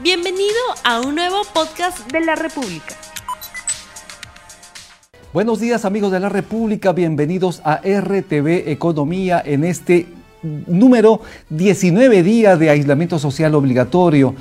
Bienvenido a un nuevo podcast de la República. Buenos días amigos de la República, bienvenidos a RTV Economía en este número 19 días de aislamiento social obligatorio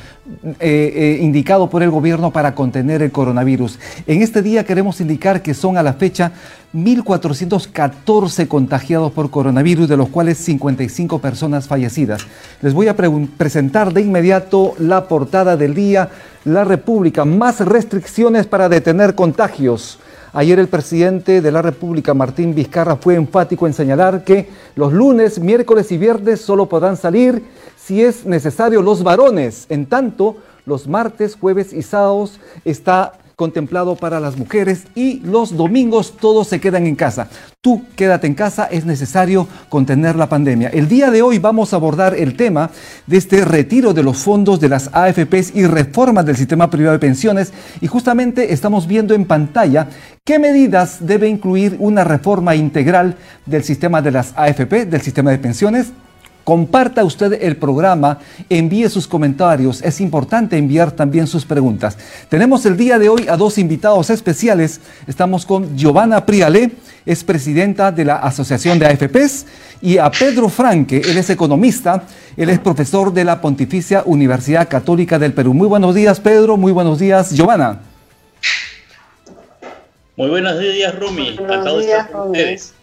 eh, eh, indicado por el gobierno para contener el coronavirus. En este día queremos indicar que son a la fecha 1.414 contagiados por coronavirus, de los cuales 55 personas fallecidas. Les voy a presentar de inmediato la portada del día, La República, más restricciones para detener contagios. Ayer el presidente de la República, Martín Vizcarra, fue enfático en señalar que los lunes, miércoles y viernes solo podrán salir si es necesario los varones. En tanto, los martes, jueves y sábados está contemplado para las mujeres y los domingos todos se quedan en casa. Tú quédate en casa, es necesario contener la pandemia. El día de hoy vamos a abordar el tema de este retiro de los fondos de las AFPs y reformas del sistema privado de pensiones y justamente estamos viendo en pantalla qué medidas debe incluir una reforma integral del sistema de las AFP, del sistema de pensiones Comparta usted el programa, envíe sus comentarios. Es importante enviar también sus preguntas. Tenemos el día de hoy a dos invitados especiales. Estamos con Giovanna Priale, es presidenta de la Asociación de AFPs, y a Pedro Franque, él es economista, él es profesor de la Pontificia Universidad Católica del Perú. Muy buenos días, Pedro. Muy buenos días, Giovanna. Muy buenos días, Rumi. De estar con ustedes.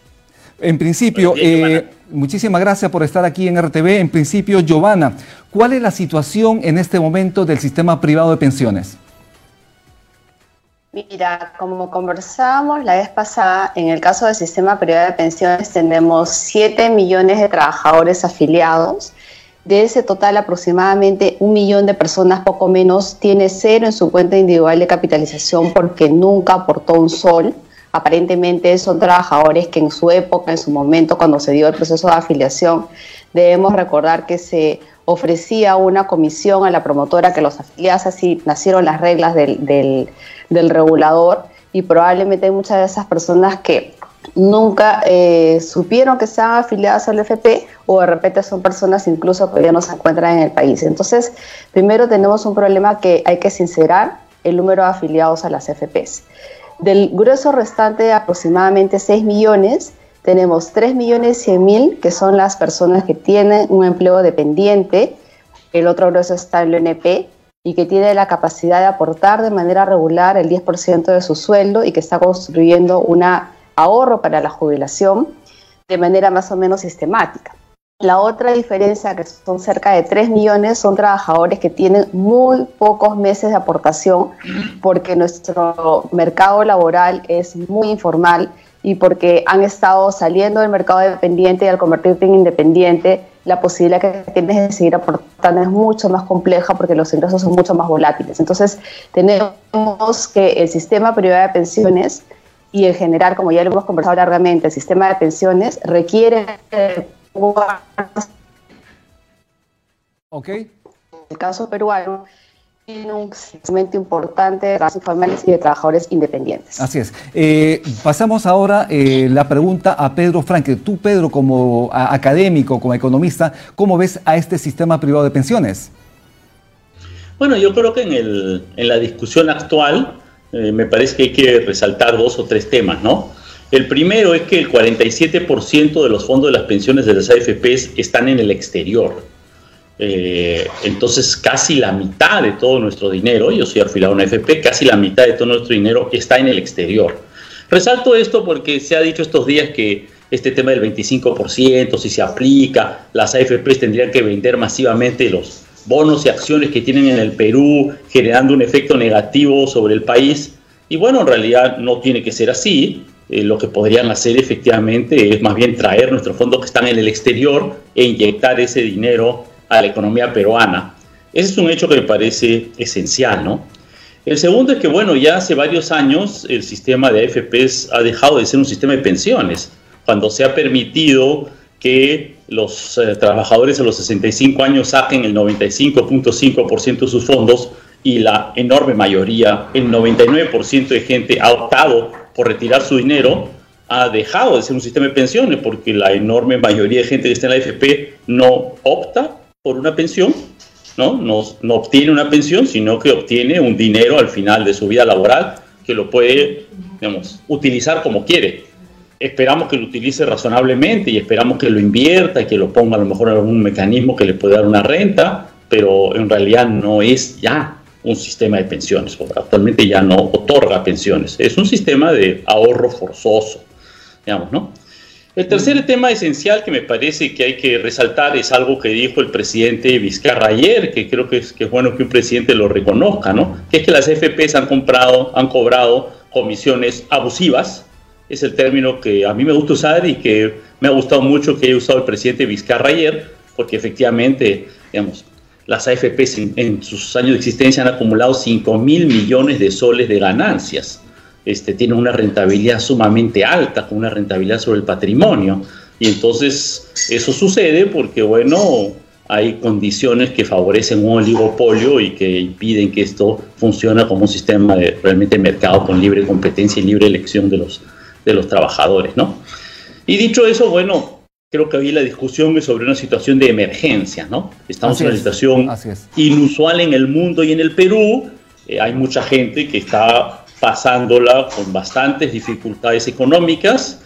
En principio, eh, muchísimas gracias por estar aquí en RTV. En principio, Giovanna, ¿cuál es la situación en este momento del sistema privado de pensiones? Mira, como conversábamos la vez pasada, en el caso del sistema privado de pensiones tenemos 7 millones de trabajadores afiliados. De ese total, aproximadamente un millón de personas, poco menos, tiene cero en su cuenta individual de capitalización porque nunca aportó un sol aparentemente son trabajadores que en su época, en su momento, cuando se dio el proceso de afiliación, debemos recordar que se ofrecía una comisión a la promotora que los afiliase, así nacieron las reglas del, del, regulador y probablemente hay muchas de esas personas que nunca eh, supieron que estaban afiliadas al FP o de repente son personas incluso que ya no se encuentran en el país. Entonces, primero tenemos un problema que hay que sincerar el número de afiliados a las FPs. Del grueso restante de aproximadamente 6 millones, tenemos 3 millones 100 mil, que son las personas que tienen un empleo dependiente, el otro grueso está en el ONP, y que tiene la capacidad de aportar de manera regular el 10% de su sueldo y que está construyendo un ahorro para la jubilación de manera más o menos sistemática. La otra diferencia, que son cerca de 3 millones, son trabajadores que tienen muy pocos meses de aportación porque nuestro mercado laboral es muy informal y porque han estado saliendo del mercado dependiente y al convertirte en independiente, la posibilidad que tienes de seguir aportando es mucho más compleja porque los ingresos son mucho más volátiles. Entonces, tenemos que el sistema privado de pensiones y en general, como ya lo hemos conversado largamente, el sistema de pensiones requiere Ok. El caso peruano tiene un segmento importante de trabajadores informales y de trabajadores independientes. Así es. Eh, pasamos ahora eh, la pregunta a Pedro Franque. Tú, Pedro, como académico, como economista, ¿cómo ves a este sistema privado de pensiones? Bueno, yo creo que en, el, en la discusión actual eh, me parece que hay que resaltar dos o tres temas, ¿no? El primero es que el 47% de los fondos de las pensiones de las AFPs están en el exterior. Eh, entonces, casi la mitad de todo nuestro dinero, yo soy afiliado a una AFP, casi la mitad de todo nuestro dinero está en el exterior. Resalto esto porque se ha dicho estos días que este tema del 25%, si se aplica, las AFPs tendrían que vender masivamente los bonos y acciones que tienen en el Perú, generando un efecto negativo sobre el país. Y bueno, en realidad no tiene que ser así. Eh, lo que podrían hacer efectivamente es más bien traer nuestros fondos que están en el exterior e inyectar ese dinero a la economía peruana. Ese es un hecho que me parece esencial, ¿no? El segundo es que, bueno, ya hace varios años el sistema de AFPs ha dejado de ser un sistema de pensiones, cuando se ha permitido que los eh, trabajadores a los 65 años saquen el 95.5% de sus fondos y la enorme mayoría, el 99% de gente ha optado por retirar su dinero, ha dejado de ser un sistema de pensiones porque la enorme mayoría de gente que está en la AFP no opta por una pensión ¿no? ¿no? No obtiene una pensión, sino que obtiene un dinero al final de su vida laboral que lo puede, digamos, utilizar como quiere. Esperamos que lo utilice razonablemente y esperamos que lo invierta y que lo ponga a lo mejor en algún mecanismo que le pueda dar una renta, pero en realidad no es ya un sistema de pensiones. Actualmente ya no otorga pensiones. Es un sistema de ahorro forzoso, digamos, ¿no? El tercer tema esencial que me parece que hay que resaltar es algo que dijo el presidente Vizcarra ayer, que creo que es, que es bueno que un presidente lo reconozca, ¿no? Que es que las FPs han comprado, han cobrado comisiones abusivas. Es el término que a mí me gusta usar y que me ha gustado mucho que haya usado el presidente Vizcarra ayer, porque efectivamente, digamos, las AFPs en, sus años de existencia han acumulado 5 mil millones de soles de ganancias este, tiene una rentabilidad sumamente alta, con una rentabilidad sobre el patrimonio. Y entonces eso sucede porque, bueno, hay condiciones que favorecen un oligopolio y que impiden que esto funcione como un sistema de realmente mercado con libre competencia y libre elección de los, de los trabajadores, ¿no? Y dicho eso, bueno, creo que había la discusión sobre una situación de emergencia, ¿no? Estamos en una situación inusual en el mundo y en el Perú. Eh, hay mucha gente que está pasándola con bastantes dificultades económicas,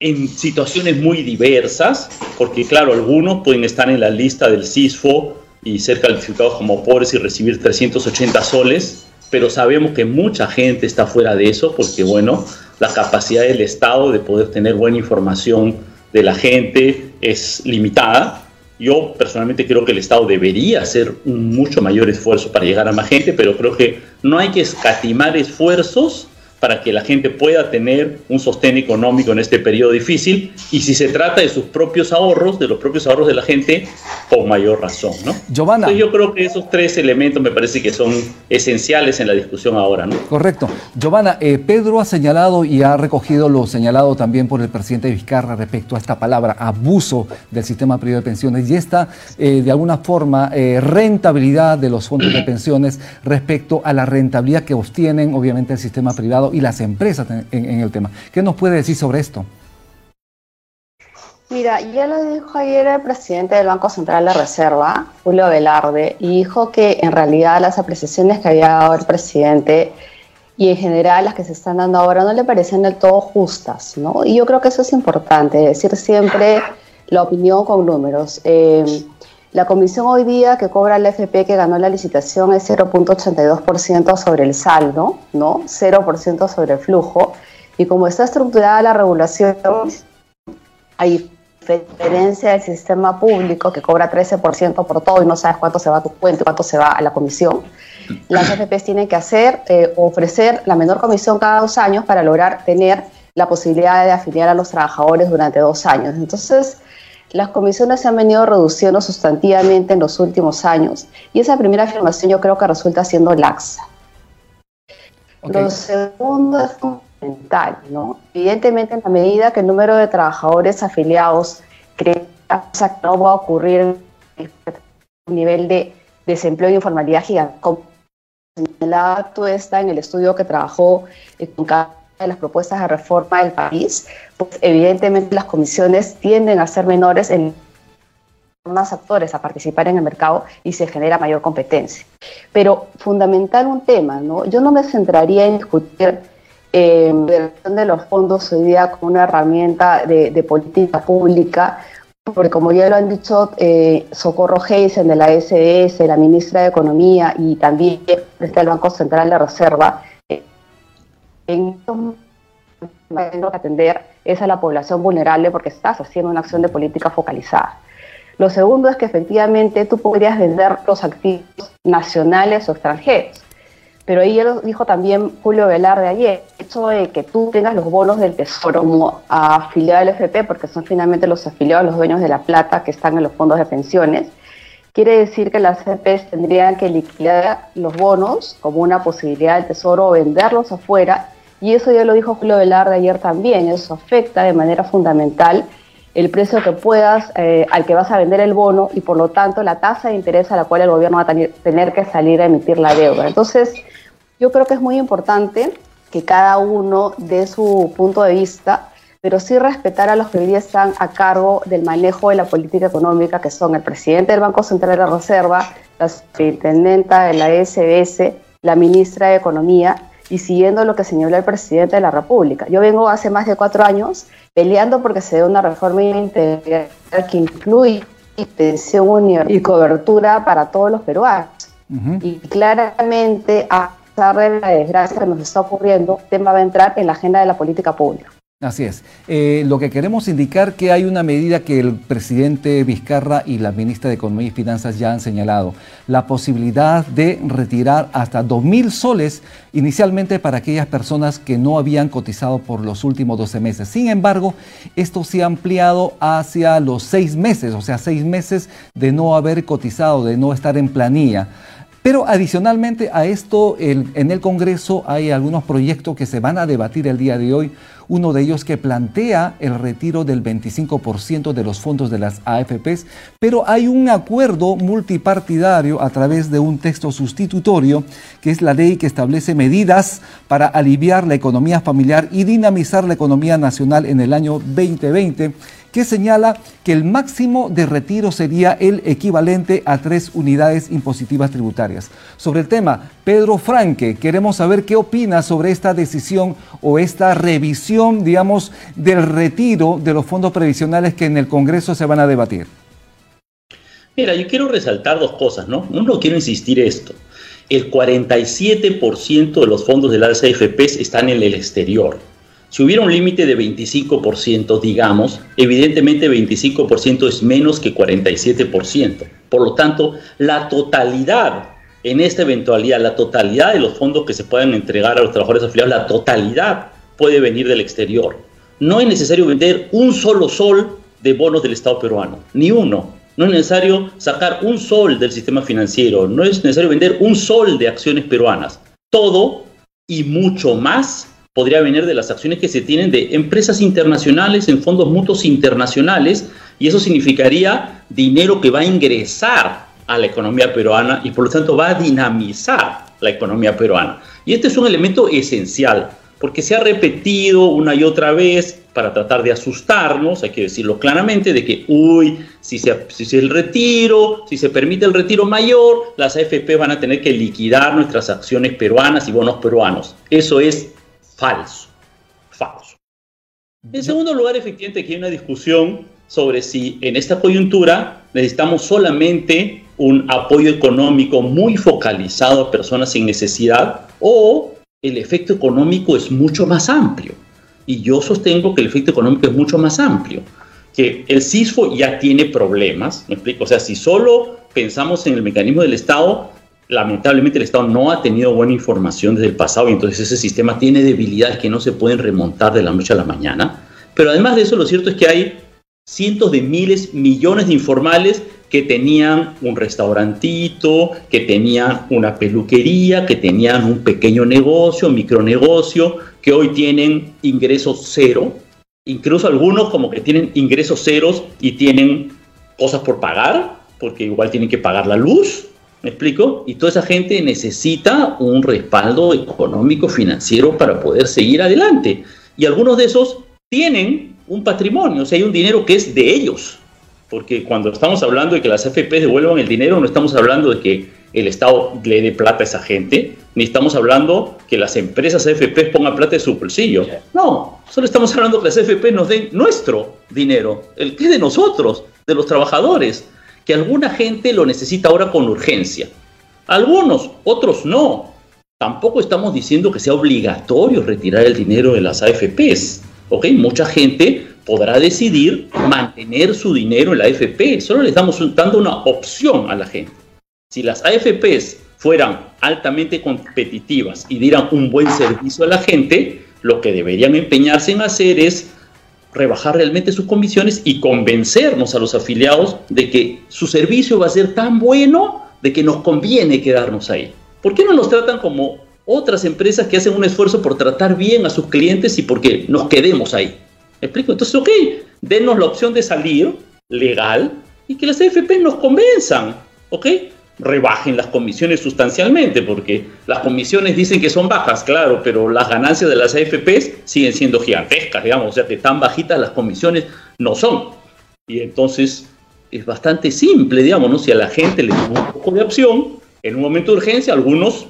en situaciones muy diversas, porque claro, algunos pueden estar en la lista del CISFO y ser calificados como pobres y recibir 380 soles, pero sabemos que mucha gente está fuera de eso, porque bueno, la capacidad del Estado de poder tener buena información de la gente es limitada. Yo personalmente creo que el Estado debería hacer un mucho mayor esfuerzo para llegar a más gente, pero creo que no hay que escatimar esfuerzos para que la gente pueda tener un sostén económico en este periodo difícil y si se trata de sus propios ahorros, de los propios ahorros de la gente, con mayor razón. ¿no? Giovanna. yo creo que esos tres elementos me parece que son esenciales en la discusión ahora. ¿no? Correcto. Giovanna, eh, Pedro ha señalado y ha recogido lo señalado también por el presidente Vizcarra respecto a esta palabra, abuso del sistema privado de pensiones y esta, eh, de alguna forma, eh, rentabilidad de los fondos de pensiones respecto a la rentabilidad que obtienen, obviamente, el sistema privado y las empresas en, el tema. ¿Qué nos puede decir sobre esto? Mira, ya lo dijo ayer el presidente del Banco Central de la Reserva, Julio Velarde, y dijo que en realidad las apreciaciones que había dado el presidente y en general las que se están dando ahora no le parecen del todo justas, ¿no? Y yo creo que eso es importante, decir siempre la opinión con números. Eh, la comisión hoy día que cobra el FP que ganó la licitación es 0.82% sobre el saldo, ¿no? 0% sobre el flujo. Y como está estructurada la regulación, hay diferencia del sistema público que cobra 13% por todo y no sabes cuánto se va a tu cuenta y cuánto se va a la comisión. Las FPs tienen que hacer, eh, ofrecer la menor comisión cada dos años para lograr tener la posibilidad de afiliar a los trabajadores durante dos años. Entonces, las comisiones se han venido reduciendo sustantivamente en los últimos años y esa primera afirmación yo creo que resulta siendo laxa. Lo segundo es fundamental, ¿no? Evidentemente, en la medida que el número de trabajadores afiliados crezca, no va a ocurrir un nivel de desempleo e informalidad gigante. Como señalaba tú está en el estudio que trabajó con cada de las propuestas de reforma del país, pues evidentemente las comisiones tienden a ser menores en más actores a participar en el mercado y se genera mayor competencia. Pero fundamental un tema, ¿no? Yo no me centraría en discutir eh, de los fondos hoy día como una herramienta de, política pública, porque como ya lo han dicho eh, Socorro Heisen de la SDS, la ministra de Economía y también el Banco Central de Reserva, en que atender es a la población vulnerable porque estás haciendo una acción de política focalizada. Lo segundo es que efectivamente tú podrías vender los activos nacionales o extranjeros. Pero ahí lo dijo también Julio Velarde ayer, el hecho de que tú tengas los bonos del Tesoro como afiliado al FP, porque son finalmente los afiliados, los dueños de la plata que están en los fondos de pensiones, quiere decir que las FPs tendrían que liquidar los bonos como una posibilidad del Tesoro o venderlos afuera y eso ya lo dijo Julio Velarde ayer también, eso afecta de manera fundamental el precio que puedas, eh, al que vas a vender el bono y por lo tanto la tasa de interés a la cual el gobierno va a tener que salir a emitir la deuda. Entonces, yo creo que es muy importante que cada uno dé su punto de vista, pero sí respetar a los que hoy día están a cargo del manejo de la política económica, que son el presidente del Banco Central de la Reserva, la superintendenta de la SBS, la ministra de Economía, y siguiendo lo que señaló el presidente de la República. Yo vengo hace más de cuatro años peleando porque se dé una reforma integral que incluye pensión y cobertura para todos los peruanos. Y claramente, a pesar de la desgracia que nos está ocurriendo, el tema va a entrar en la agenda de la política pública. Así es. Eh, lo que queremos indicar que hay una medida que el presidente Vizcarra y la ministra de Economía y Finanzas ya han señalado, la posibilidad de retirar hasta 2.000 soles inicialmente para aquellas personas que no habían cotizado por los últimos 12 meses. Sin embargo, esto se ha ampliado hacia los seis meses, o sea, seis meses de no haber cotizado, de no estar en planilla. Pero adicionalmente a esto, en el Congreso hay algunos proyectos que se van a debatir el día de hoy. Uno de ellos que plantea el retiro del 25% de los fondos de las AFPs, pero hay un acuerdo multipartidario a través de un texto sustitutorio, que es la ley que establece medidas para aliviar la economía familiar y dinamizar la economía nacional en el año 2020 que señala que el máximo de retiro sería el equivalente a tres unidades impositivas tributarias. Sobre el tema, Pedro Franque, queremos saber qué opina sobre esta decisión o esta revisión, digamos, del retiro de los fondos previsionales que en el Congreso se van a debatir. Mira, yo quiero resaltar dos cosas, ¿no? Uno, quiero insistir esto. El 47% de los fondos de las AFPs están en el exterior. Si hubiera un límite de 25%, digamos, evidentemente 25% es menos que 47%. Por lo tanto, la totalidad, en esta eventualidad, la totalidad de los fondos que se puedan entregar a los trabajadores afiliados, la totalidad puede venir del exterior. No es necesario vender un solo sol de bonos del Estado peruano, ni uno. No es necesario sacar un sol del sistema financiero, no es necesario vender un sol de acciones peruanas. Todo y mucho más podría venir de las acciones que se tienen de empresas internacionales en fondos mutuos internacionales y eso significaría dinero que va a ingresar a la economía peruana y por lo tanto va a dinamizar la economía peruana. Y este es un elemento esencial porque se ha repetido una y otra vez para tratar de asustarnos, hay que decirlo claramente, de que, uy, si se, si el retiro, si se permite el retiro mayor, las AFP van a tener que liquidar nuestras acciones peruanas y bonos peruanos. Eso es falso. Falso. En segundo lugar, efectivamente, aquí hay una discusión sobre si en esta coyuntura necesitamos solamente un apoyo económico muy focalizado a personas sin necesidad o el efecto económico es mucho más amplio. Y yo sostengo que el efecto económico es mucho más amplio, que el CISFO ya tiene problemas, me explico, o sea, si solo pensamos en el mecanismo del Estado, lamentablemente el Estado no ha tenido buena información desde el pasado y entonces ese sistema tiene debilidades que no se pueden remontar de la noche a la mañana. Pero además de eso, lo cierto es que hay cientos de miles, millones de informales que tenían un restaurantito, que tenían una peluquería, que tenían un pequeño negocio, micronegocio, que hoy tienen ingresos cero. Incluso algunos como que tienen ingresos ceros y tienen cosas por pagar, porque igual tienen que pagar la luz, ¿Me explico? Y toda esa gente necesita un respaldo económico, financiero para poder seguir adelante. Y algunos de esos tienen un patrimonio, o sea, hay un dinero que es de ellos. Porque cuando estamos hablando de que las FP devuelvan el dinero, no estamos hablando de que el Estado le dé plata a esa gente, ni estamos hablando que las empresas AFP pongan plata de su bolsillo. No, solo estamos hablando que las AFP nos den nuestro dinero, el que es de nosotros, de los trabajadores que alguna gente lo necesita ahora con urgencia. Algunos, otros no. Tampoco estamos diciendo que sea obligatorio retirar el dinero de las AFPs. ¿ok? Mucha gente podrá decidir mantener su dinero en la AFP. Solo les estamos dando una opción a la gente. Si las AFPs fueran altamente competitivas y dieran un buen servicio a la gente, lo que deberían empeñarse en hacer es rebajar realmente sus comisiones y convencernos a los afiliados de que su servicio va a ser tan bueno de que nos conviene quedarnos ahí. ¿Por qué no nos tratan como otras empresas que hacen un esfuerzo por tratar bien a sus clientes y porque nos quedemos ahí? ¿Me explico? Entonces, ok, denos la opción de salir legal y que las AFP nos convenzan, ¿ok? Rebajen las comisiones sustancialmente, porque las comisiones dicen que son bajas, claro, pero las ganancias de las AFPs siguen siendo gigantescas, digamos, o sea que tan bajitas las comisiones no son. Y entonces es bastante simple, digamos, ¿no? Si a la gente le da un poco de opción, en un momento de urgencia, algunos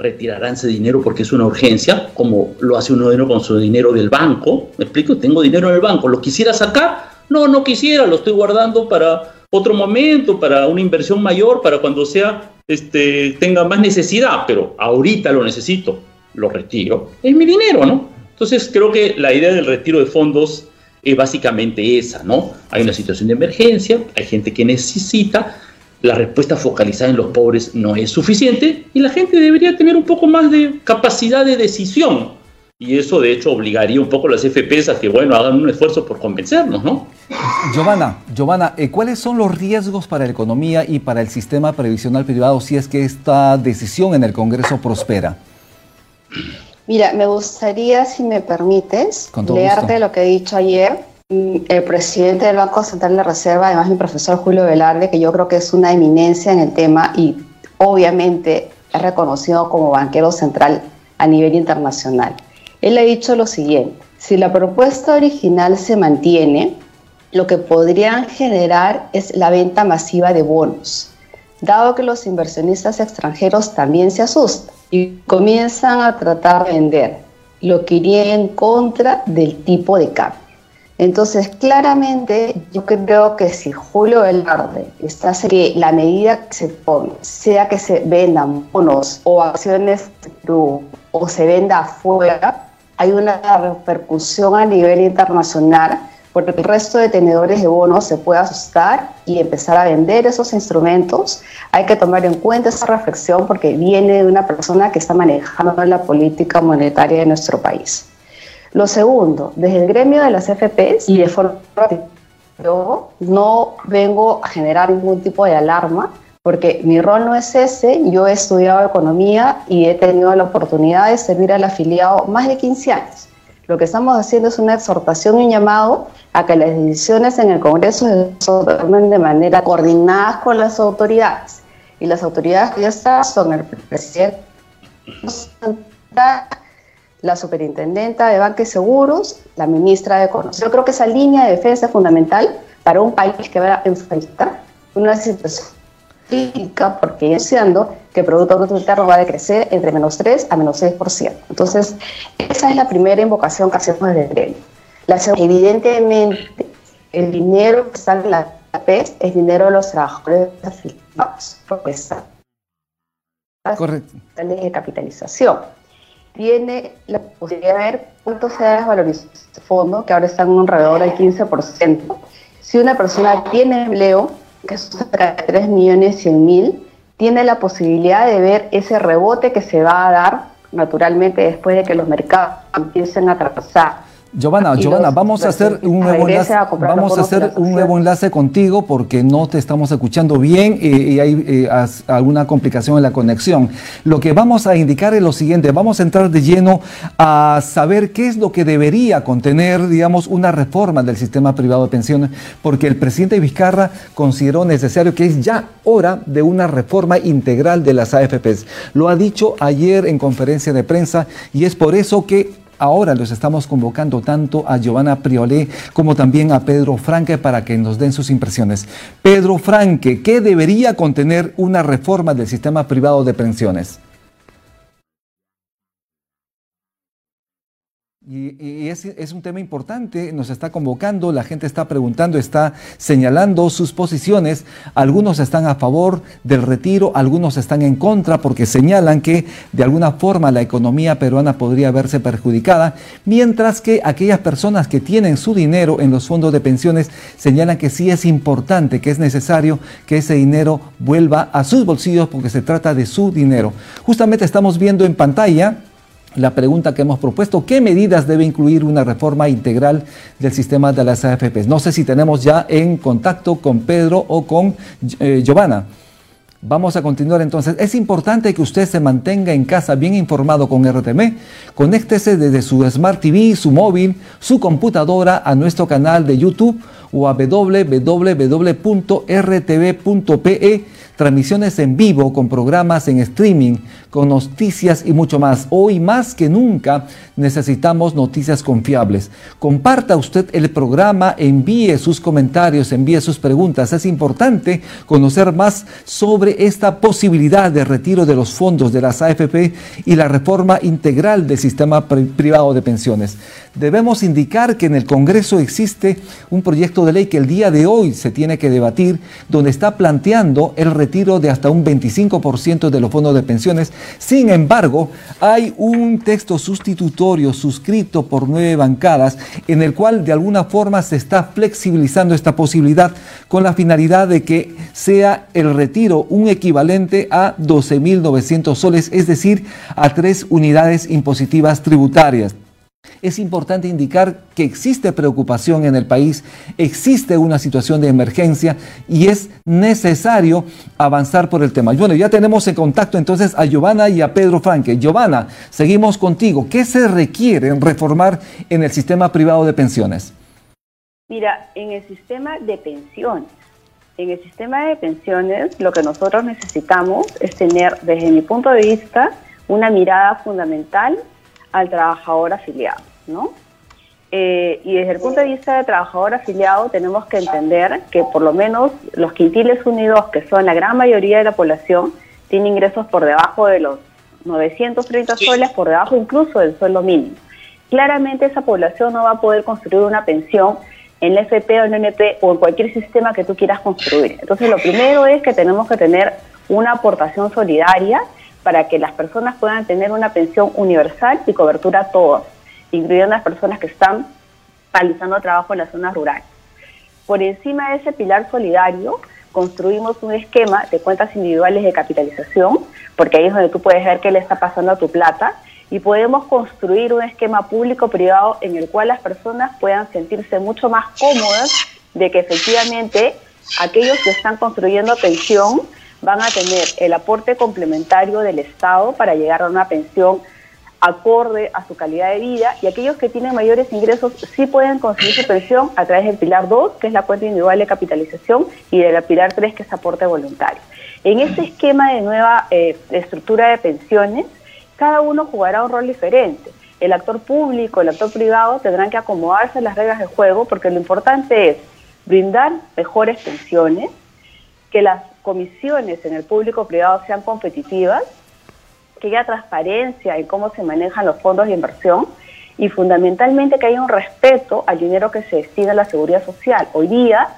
retirarán ese dinero porque es una urgencia, como lo hace uno con su dinero del banco. ¿Me explico? Tengo dinero en el banco, ¿lo quisiera sacar? No, no quisiera, lo estoy guardando para otro momento, para una inversión mayor, para cuando sea, este, tenga más necesidad, pero ahorita lo necesito, lo retiro. Es mi dinero, ¿no? Entonces creo que la idea del retiro de fondos es básicamente esa, ¿no? Hay una situación de emergencia, hay gente que necesita, la respuesta focalizada en los pobres no es suficiente y la gente debería tener un poco más de capacidad de decisión. Y eso de hecho obligaría un poco a las FPs a que, bueno, hagan un esfuerzo por convencernos, ¿no? Giovanna, Giovanna, eh, ¿cuáles son los riesgos para la economía y para el sistema previsional privado si es que esta decisión en el Congreso prospera? Mira, me gustaría, si me permites, leerte lo que he dicho ayer. Mm, el presidente del Banco Central de Reserva, además mi profesor Julio Velarde, que yo creo que es una eminencia en el tema y obviamente es reconocido como banquero central a nivel internacional. Él ha dicho lo siguiente, si la propuesta original se mantiene, lo que podrían generar es la venta masiva de bonos, dado que los inversionistas extranjeros también se asustan y comienzan a tratar de vender, lo que iría en contra del tipo de cambio. Entonces, claramente, yo creo que si Julio Velarde está que la medida que se pone, sea que se vendan bonos o acciones o se venda afuera, hay una repercusión a nivel internacional porque el resto de tenedores de bonos se puede asustar y empezar a vender esos instrumentos. Hay que tomar en cuenta esa reflexión porque viene de una persona que está manejando la política monetaria de nuestro país. Lo segundo, desde el gremio de las FPs y de forma yo no vengo a generar ningún tipo de alarma porque mi rol no es ese, yo he estudiado economía y he tenido la oportunidad de servir al afiliado más de 15 años. Lo que estamos haciendo es una exhortación y un llamado a que las decisiones en el Congreso se tomen de manera coordinada con las autoridades. Y las autoridades que ya están son el presidente, la superintendenta de Banques Seguros, la ministra de Economía. Yo creo que esa línea de defensa es fundamental para un país que va a enfrentar una situación crítica porque estoy que el Producto Bruto Interno va a decrecer entre menos 3 a menos 6%. Entonces, esa es la primera invocación que hacemos desde el gremio. La evidentemente, el dinero que sale en la PES es dinero de los trabajadores afiliados, porque está Correcto. de capitalización. Tiene la posibilidad de ver cuánto se ha desvalorizado este fondo, que ahora está en un alrededor del 15%. Si una persona tiene empleo, que es cerca de 3 millones 100 mil, tiene la posibilidad de ver ese rebote que se va a dar naturalmente después de que los mercados empiecen a trazar Giovanna, Giovanna, vamos a hacer un nuevo enlace, vamos a hacer un nuevo enlace contigo porque no te estamos escuchando bien eh, y hay eh, alguna complicación en la conexión. Lo que vamos a indicar es lo siguiente, vamos a entrar de lleno a saber qué es lo que debería contener, digamos, una reforma del sistema privado de pensiones, porque el presidente Vizcarra consideró necesario que es ya hora de una reforma integral de las AFPs. Lo ha dicho ayer en conferencia de prensa y es por eso que Ahora los estamos convocando tanto a Giovanna Priolé como también a Pedro Franque para que nos den sus impresiones. Pedro Franque, ¿qué debería contener una reforma del sistema privado de pensiones? Y, es, un tema importante, nos está convocando, la gente está preguntando, está señalando sus posiciones. Algunos están a favor del retiro, algunos están en contra porque señalan que de alguna forma la economía peruana podría verse perjudicada, mientras que aquellas personas que tienen su dinero en los fondos de pensiones señalan que sí es importante, que es necesario que ese dinero vuelva a sus bolsillos porque se trata de su dinero. Justamente estamos viendo en pantalla la pregunta que hemos propuesto, ¿qué medidas debe incluir una reforma integral del sistema de las AFPs? No sé si tenemos ya en contacto con Pedro o con eh, Giovanna. Vamos a continuar entonces. Es importante que usted se mantenga en casa bien informado con RTM. Conéctese desde su Smart TV, su móvil, su computadora a nuestro canal de YouTube o a www.rtv.pe transmisiones en vivo con programas en streaming, con noticias y mucho más. Hoy más que nunca necesitamos noticias confiables. Comparta usted el programa, envíe sus comentarios, envíe sus preguntas. Es importante conocer más sobre esta posibilidad de retiro de los fondos de las AFP y la reforma integral del sistema privado de pensiones. Debemos indicar que en el Congreso existe un proyecto de ley que el día de hoy se tiene que debatir, donde está planteando el retiro de hasta un 25% de los fondos de pensiones. Sin embargo, hay un texto sustitutorio suscrito por nueve bancadas en el cual de alguna forma se está flexibilizando esta posibilidad con la finalidad de que sea el retiro un equivalente a 12.900 soles, es decir, a tres unidades impositivas tributarias. Es importante indicar que existe preocupación en el país, existe una situación de emergencia y es necesario avanzar por el tema. Bueno, ya tenemos en contacto entonces a Giovanna y a Pedro Franque. Giovanna, seguimos contigo. ¿Qué se requiere reformar en el sistema privado de pensiones? Mira, en el sistema de pensiones, en el sistema de pensiones lo que nosotros necesitamos es tener, desde mi punto de vista, una mirada fundamental al trabajador afiliado, ¿no? Eh, y desde el punto de vista del trabajador afiliado tenemos que entender que por lo menos los quintiles unidos, que son la gran mayoría de la población, tienen ingresos por debajo de los 930 soles, por debajo incluso del sueldo mínimo. Claramente esa población no va a poder construir una pensión en el FP o en el NP o en cualquier sistema que tú quieras construir. Entonces lo primero es que tenemos que tener una aportación solidaria para que las personas puedan tener una pensión universal y cobertura a todos, incluyendo las personas que están realizando trabajo en las zonas rurales. Por encima de ese pilar solidario, construimos un esquema de cuentas individuales de capitalización, porque ahí es donde tú puedes ver qué le está pasando a tu plata, y podemos construir un esquema público-privado en el cual las personas puedan sentirse mucho más cómodas de que efectivamente aquellos que están construyendo pensión van a tener el aporte complementario del Estado para llegar a una pensión acorde a su calidad de vida y aquellos que tienen mayores ingresos sí pueden conseguir su pensión a través del pilar 2, que es la cuenta individual de capitalización, y del pilar 3, que es aporte voluntario. En este esquema de nueva eh, estructura de pensiones, cada uno jugará un rol diferente. El actor público, el actor privado tendrán que acomodarse a las reglas de juego porque lo importante es brindar mejores pensiones, que las comisiones en el público privado sean competitivas, que haya transparencia en cómo se manejan los fondos de inversión y fundamentalmente que haya un respeto al dinero que se destina a la seguridad social. Hoy día,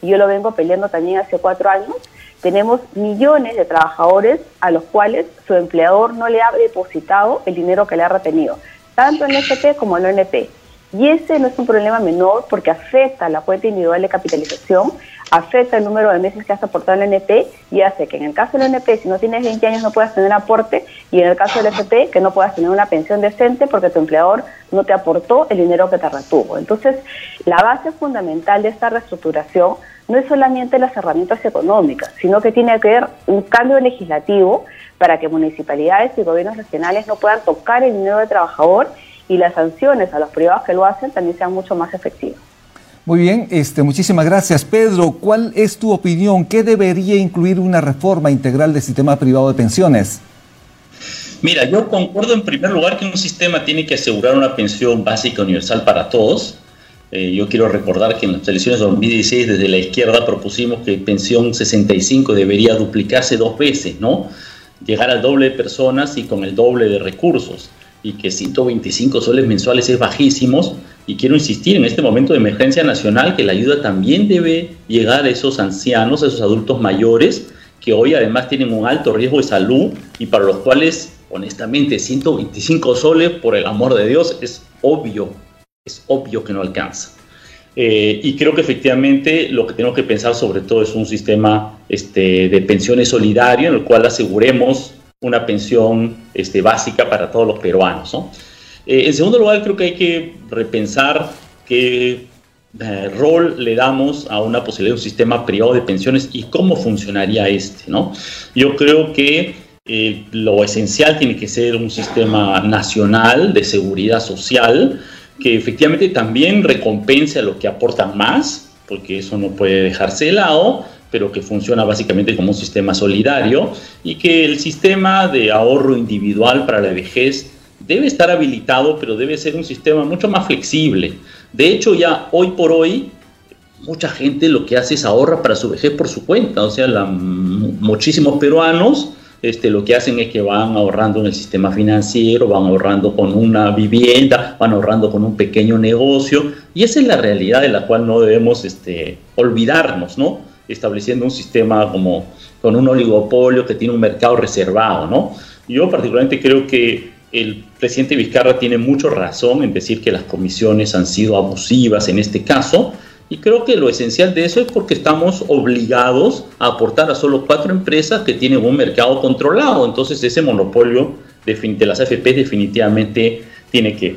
y yo lo vengo peleando también hace cuatro años, tenemos millones de trabajadores a los cuales su empleador no le ha depositado el dinero que le ha retenido, tanto en FP como en ONP. Y ese no es un problema menor porque afecta a la cuenta individual de capitalización, afecta el número de meses que has aportado en el NP y hace que en el caso del NP, si no tienes 20 años, no puedas tener aporte y en el caso del FP, que no puedas tener una pensión decente porque tu empleador no te aportó el dinero que te retuvo. Entonces, la base fundamental de esta reestructuración no es solamente las herramientas económicas, sino que tiene que haber un cambio legislativo para que municipalidades y gobiernos regionales no puedan tocar el dinero del trabajador y las sanciones a los privados que lo hacen también sean mucho más efectivas. Muy bien, este, muchísimas gracias. Pedro, ¿cuál es tu opinión? ¿Qué debería incluir una reforma integral del sistema privado de pensiones? Mira, yo concuerdo en primer lugar que un sistema tiene que asegurar una pensión básica universal para todos. Eh, yo quiero recordar que en las elecciones de 2016 desde la izquierda propusimos que pensión 65 debería duplicarse dos veces, ¿no? Llegar al doble de personas y con el doble de recursos y que 125 soles mensuales es bajísimos. Y quiero insistir en este momento de emergencia nacional que la ayuda también debe llegar a esos ancianos, a esos adultos mayores, que hoy además tienen un alto riesgo de salud y para los cuales, honestamente, 125 soles, por el amor de Dios, es obvio, es obvio que no alcanza. Eh, y creo que efectivamente lo que tenemos que pensar sobre todo es un sistema este, de pensiones solidario en el cual aseguremos una pensión este, básica para todos los peruanos. Eh, en segundo lugar, creo que hay que repensar qué eh, rol le damos a una posibilidad de un sistema privado de pensiones y cómo funcionaría este. ¿no? Yo creo que eh, lo esencial tiene que ser un sistema nacional de seguridad social que efectivamente también recompense a los que aportan más, porque eso no puede dejarse de lado, pero que funciona básicamente como un sistema solidario y que el sistema de ahorro individual para la vejez debe estar habilitado, pero debe ser un sistema mucho más flexible. De hecho, ya hoy por hoy, mucha gente lo que hace es ahorra para su vejez por su cuenta. O sea, muchísimos peruanos este, lo que hacen es que van ahorrando en el sistema financiero, van ahorrando con una vivienda, van ahorrando con un pequeño negocio. Y esa es la realidad de la cual no debemos este, olvidarnos, ¿no? Estableciendo un sistema como con un oligopolio que tiene un mercado reservado, ¿no? Yo particularmente creo que el presidente Vizcarra tiene mucha razón en decir que las comisiones han sido abusivas en este caso, y creo que lo esencial de eso es porque estamos obligados a aportar a solo cuatro empresas que tienen un mercado controlado. Entonces ese monopolio de las AFP definitivamente tiene que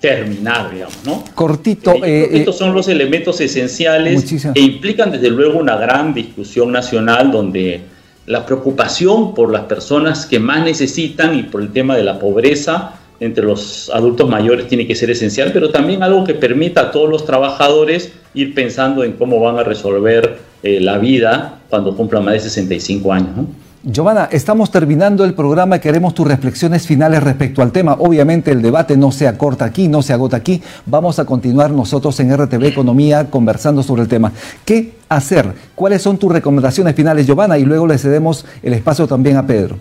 terminar, digamos, ¿no? Cortito. Eh, eh, estos son los elementos esenciales que implican desde luego una gran discusión nacional donde la preocupación por las personas que más necesitan y por el tema de la pobreza entre los adultos mayores tiene que ser esencial, pero también algo que permita a todos los trabajadores ir pensando en cómo van a resolver eh, la vida cuando cumplan más de 65 años. Giovanna, estamos terminando el programa y queremos tus reflexiones finales respecto al tema. Obviamente el debate no se acorta aquí, no se agota aquí. Vamos a continuar nosotros en RTV Economía conversando sobre el tema. ¿Qué hacer? ¿Cuáles son tus recomendaciones finales, Giovanna? Y luego le cedemos el espacio también a Pedro.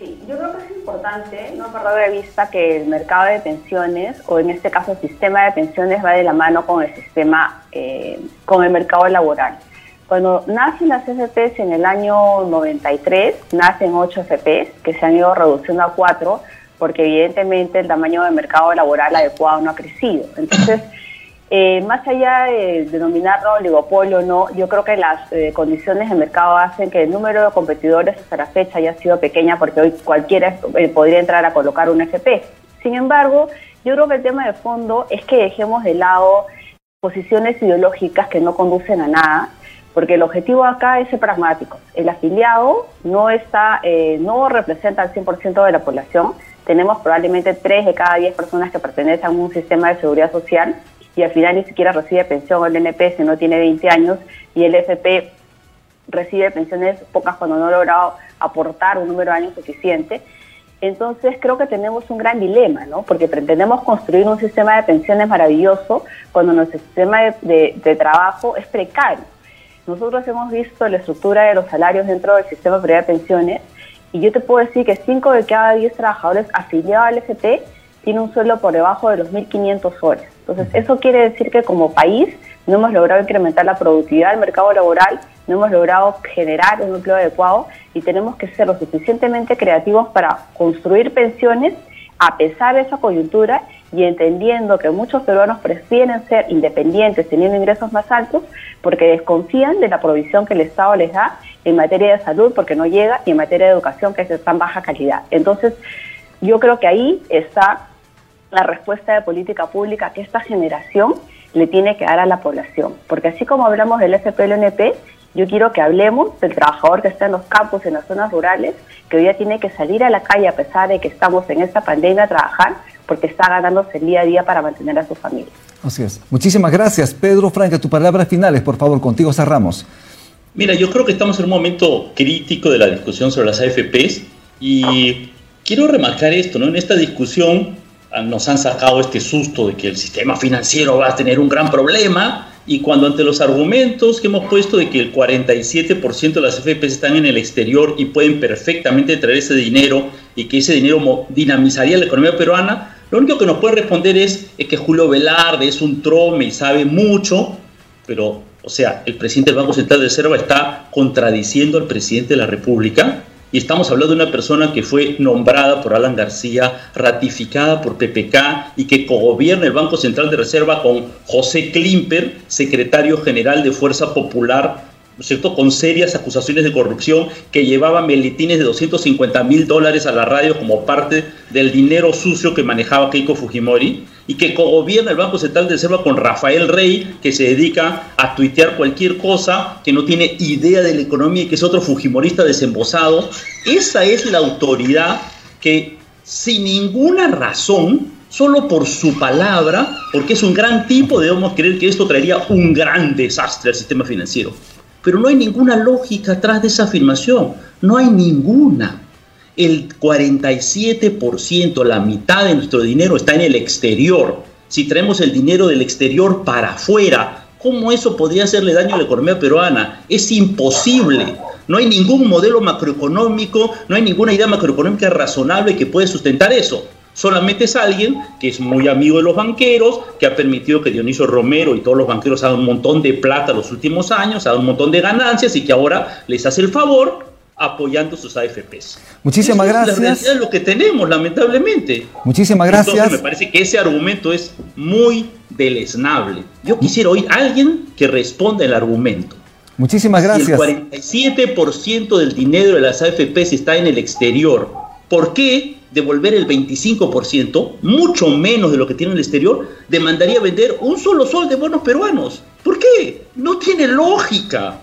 Sí, yo creo que es importante no perder de vista que el mercado de pensiones, o en este caso el sistema de pensiones, va de la mano con el sistema, eh, con el mercado laboral. Cuando nacen las FPs en el año 93, nacen 8 FPs que se han ido reduciendo a 4 porque evidentemente el tamaño del mercado laboral adecuado no ha crecido. Entonces, eh, más allá de denominarlo oligopolio o no, yo creo que las eh, condiciones de mercado hacen que el número de competidores hasta la fecha haya sido pequeña porque hoy cualquiera eh, podría entrar a colocar un FP. Sin embargo, yo creo que el tema de fondo es que dejemos de lado posiciones ideológicas que no conducen a nada porque el objetivo acá es ser pragmático. El afiliado no está, eh, no representa al 100% de la población. Tenemos probablemente 3 de cada 10 personas que pertenecen a un sistema de seguridad social y al final ni siquiera recibe pensión o el NP si no tiene 20 años y el FP recibe pensiones pocas cuando no ha logrado aportar un número de años suficiente. Entonces creo que tenemos un gran dilema, ¿no? Porque pretendemos construir un sistema de pensiones maravilloso cuando nuestro sistema de trabajo es precario. Nosotros hemos visto la estructura de los salarios dentro del sistema de pensiones y yo te puedo decir que 5 de cada 10 trabajadores afiliados al FP tienen un sueldo por debajo de los 1.500 soles. Entonces, eso quiere decir que como país no hemos logrado incrementar la productividad del mercado laboral, no hemos logrado generar un empleo adecuado y tenemos que ser lo suficientemente creativos para construir pensiones a pesar de esa coyuntura y entendiendo que muchos peruanos prefieren ser independientes teniendo ingresos más altos porque desconfían de la provisión que el Estado les da en materia de salud porque no llega y en materia de educación que es de tan baja calidad. Entonces, yo creo que ahí está la respuesta de política pública que esta generación le tiene que dar a la población. Porque así como hablamos del FPLNP, yo quiero que hablemos del trabajador que está en los campos, en las zonas rurales, que hoy día tiene que salir a la calle a pesar de que estamos en esta pandemia a trabajar, porque está ganándose el día a día para mantener a su familia. Así es. Muchísimas gracias. Pedro Franca, tus palabras finales, por favor, contigo cerramos. Mira, yo creo que estamos en un momento crítico de la discusión sobre las AFPs y quiero remarcar esto, ¿no? En esta discusión ah, nos han sacado este susto de que el sistema financiero va a tener un gran problema y cuando ante los argumentos que hemos puesto de que el 47% de las AFPs están en el exterior y pueden perfectamente traer ese dinero y que ese dinero dinamizaría la economía peruana, lo único que nos puede responder es, que Julio Velarde es un trome y sabe mucho, pero, o sea, el presidente del Banco Central de Reserva está contradiciendo al presidente de la República. Y estamos hablando de una persona que fue nombrada por Alan García, ratificada por PPK y que cogobierna el Banco Central de Reserva con José Klimper, secretario general de Fuerza Popular cierto? con serias acusaciones de corrupción, que llevaba meletines de 250 mil dólares a la radio como parte del dinero sucio que manejaba Keiko Fujimori, y que gobierna el Banco Central de Reserva con Rafael Rey, que se dedica a tuitear cualquier cosa, que no tiene idea de la economía y que es otro fujimorista desembosado. Esa es la autoridad que sin ninguna razón solo por su palabra, porque es un gran tipo, debemos creer que esto traería un gran desastre al sistema financiero pero no hay ninguna lógica atrás de esa afirmación, no hay ninguna. El 47%, la mitad de nuestro dinero está en el exterior. Si traemos el dinero del exterior para afuera, ¿cómo eso podría hacerle daño a la economía peruana? Es imposible. No hay ningún modelo macroeconómico, no hay ninguna idea macroeconómica razonable que pueda sustentar eso. Solamente es alguien que es muy amigo de los banqueros, que ha permitido que Dionisio Romero y todos los banqueros hagan un montón de plata los últimos años, hagan un montón de ganancias y que ahora les hace el favor apoyando sus AFPs. Muchísimas gracias. Es, la lo que tenemos, lamentablemente. Muchísimas gracias. Entonces, me parece que ese argumento es muy deleznable. Yo quisiera oír a alguien que responda el argumento. Muchísimas gracias. Si el 47% del dinero de las AFPs está en el exterior, ¿por qué devolver el 25%, mucho menos de lo que tiene en el exterior, demandaría vender un solo sol de bonos peruanos? ¿Por qué? No tiene lógica.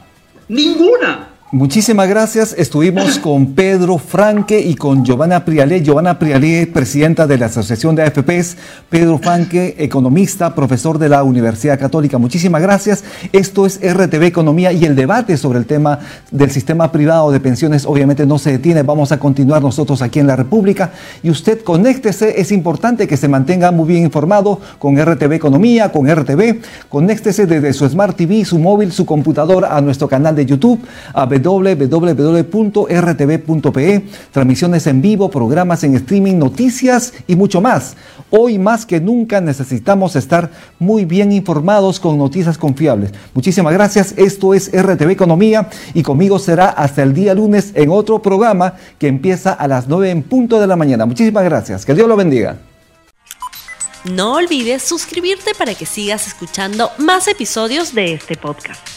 Ninguna. Muchísimas gracias. Estuvimos con Pedro Franque y con Giovanna Prialé. Giovanna Prialé, presidenta de la Asociación de AFPs. Pedro Franque, economista, profesor de la Universidad Católica. Muchísimas gracias. Esto es RTV Economía y el debate sobre el tema del sistema privado de pensiones obviamente no se detiene. Vamos a continuar nosotros aquí en la República. Y usted conéctese. Es importante que se mantenga muy bien informado con RTV Economía, con RTV. Conéctese desde su Smart TV, su móvil, su computador a nuestro canal de YouTube. A www.rtv.pe, transmisiones en vivo, programas en streaming, noticias y mucho más. Hoy más que nunca necesitamos estar muy bien informados con noticias confiables. Muchísimas gracias. Esto es RTV Economía y conmigo será hasta el día lunes en otro programa que empieza a las 9 en punto de la mañana. Muchísimas gracias. Que Dios lo bendiga. No olvides suscribirte para que sigas escuchando más episodios de este podcast.